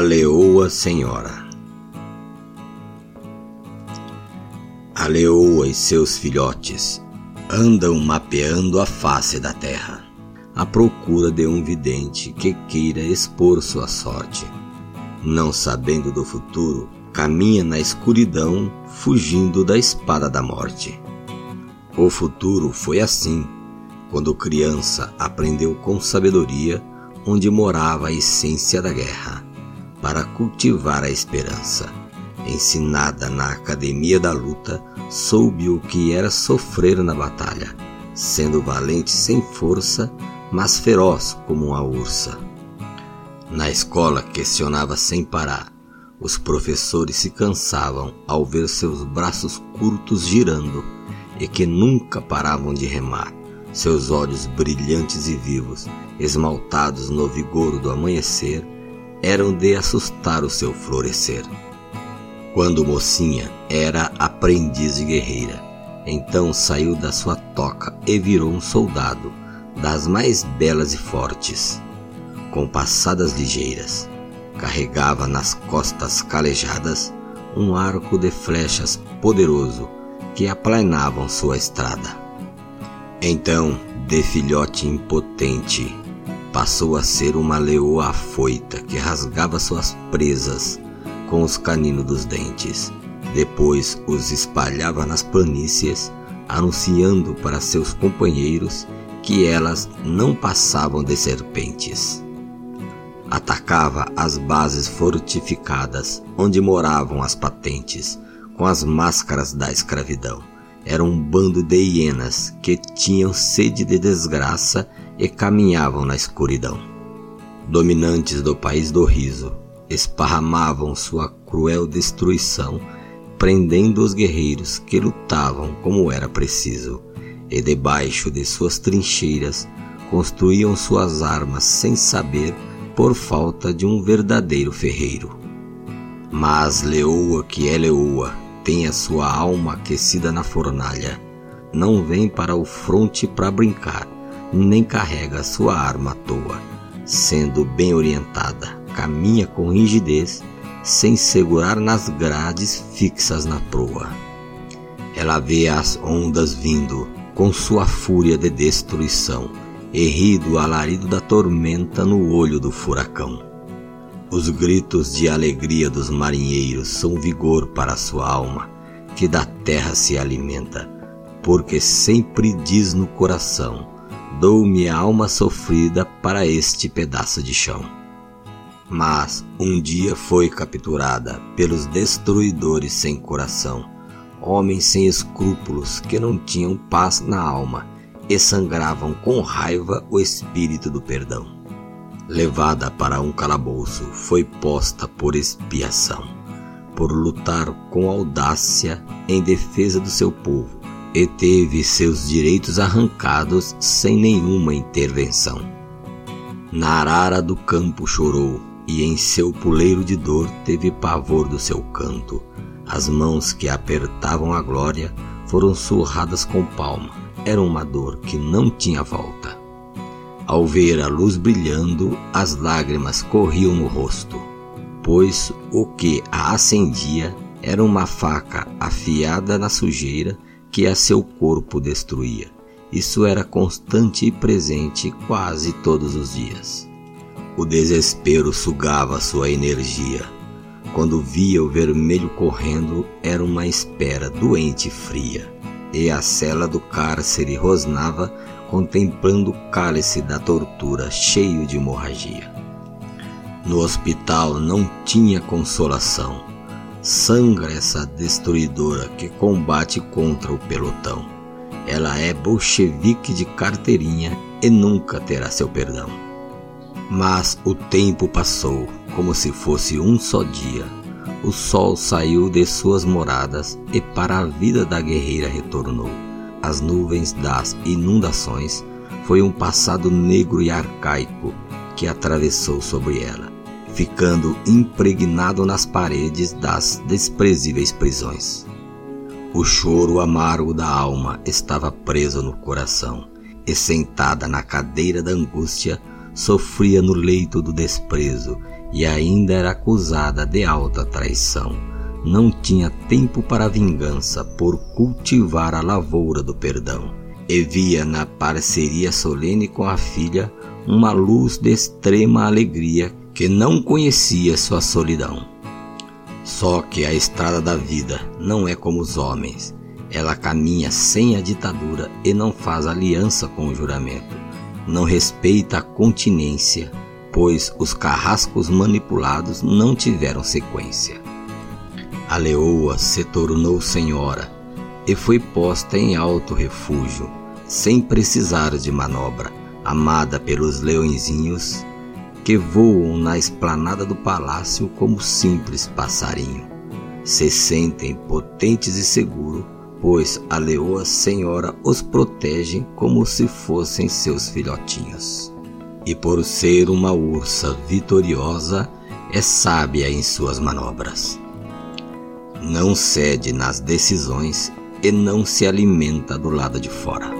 leoa senhora. A leoa e seus filhotes andam mapeando a face da terra, à procura de um vidente que queira expor sua sorte. Não sabendo do futuro, caminha na escuridão, fugindo da espada da morte. O futuro foi assim, quando criança aprendeu com sabedoria onde morava a essência da guerra para cultivar a esperança. Ensinada na academia da luta, soube o que era sofrer na batalha, sendo valente sem força, mas feroz como uma ursa. Na escola questionava sem parar. Os professores se cansavam ao ver seus braços curtos girando e que nunca paravam de remar. Seus olhos brilhantes e vivos, esmaltados no vigor do amanhecer, eram de assustar o seu florescer. Quando mocinha, era aprendiz de guerreira. Então saiu da sua toca e virou um soldado, das mais belas e fortes. Com passadas ligeiras, carregava nas costas calejadas um arco de flechas poderoso que aplanavam sua estrada. Então, de filhote impotente, passou a ser uma leoa afoita que rasgava suas presas com os caninos dos dentes. Depois os espalhava nas planícies, anunciando para seus companheiros que elas não passavam de serpentes. Atacava as bases fortificadas onde moravam as patentes, com as máscaras da escravidão. Era um bando de hienas que tinham sede de desgraça e caminhavam na escuridão. Dominantes do país do riso, esparramavam sua cruel destruição, prendendo os guerreiros que lutavam como era preciso, e debaixo de suas trincheiras construíam suas armas sem saber por falta de um verdadeiro ferreiro. Mas Leoa, que é Leoa, tem a sua alma aquecida na fornalha, não vem para o fronte para brincar, nem carrega sua arma à toa. Sendo bem orientada, caminha com rigidez, sem segurar nas grades fixas na proa. Ela vê as ondas vindo, com sua fúria de destruição, e ri do alarido da tormenta no olho do furacão. Os gritos de alegria dos marinheiros são vigor para sua alma, que da terra se alimenta, porque sempre diz no coração: dou-me a alma sofrida para este pedaço de chão. Mas um dia foi capturada pelos destruidores sem coração, homens sem escrúpulos que não tinham paz na alma e sangravam com raiva o espírito do perdão levada para um calabouço, foi posta por expiação, por lutar com audácia em defesa do seu povo, e teve seus direitos arrancados sem nenhuma intervenção. Na arara do campo chorou, e em seu puleiro de dor teve pavor do seu canto. As mãos que apertavam a glória foram surradas com palma. Era uma dor que não tinha volta. Ao ver a luz brilhando, as lágrimas corriam no rosto, pois o que a acendia era uma faca afiada na sujeira que a seu corpo destruía. Isso era constante e presente quase todos os dias. O desespero sugava sua energia. Quando via o vermelho correndo, era uma espera doente e fria, e a cela do cárcere rosnava contemplando o cálice da tortura cheio de hemorragia. No hospital não tinha consolação. Sangra essa destruidora que combate contra o pelotão. Ela é bolchevique de carteirinha e nunca terá seu perdão. Mas o tempo passou como se fosse um só dia. O sol saiu de suas moradas e para a vida da guerreira retornou as nuvens das inundações foi um passado negro e arcaico que atravessou sobre ela, ficando impregnado nas paredes das desprezíveis prisões. O choro amargo da alma estava preso no coração, e sentada na cadeira da angústia, sofria no leito do desprezo e ainda era acusada de alta traição. Não tinha tempo para vingança por cultivar a lavoura do perdão. E via na parceria solene com a filha uma luz de extrema alegria que não conhecia sua solidão. Só que a estrada da vida não é como os homens. Ela caminha sem a ditadura e não faz aliança com o juramento. Não respeita a continência, pois os carrascos manipulados não tiveram sequência. A leoa se tornou senhora e foi posta em alto refúgio, sem precisar de manobra, amada pelos leõezinhos que voam na esplanada do palácio como simples passarinho. Se sentem potentes e seguros, pois a leoa senhora os protege como se fossem seus filhotinhos. E por ser uma ursa vitoriosa, é sábia em suas manobras. Não cede nas decisões e não se alimenta do lado de fora.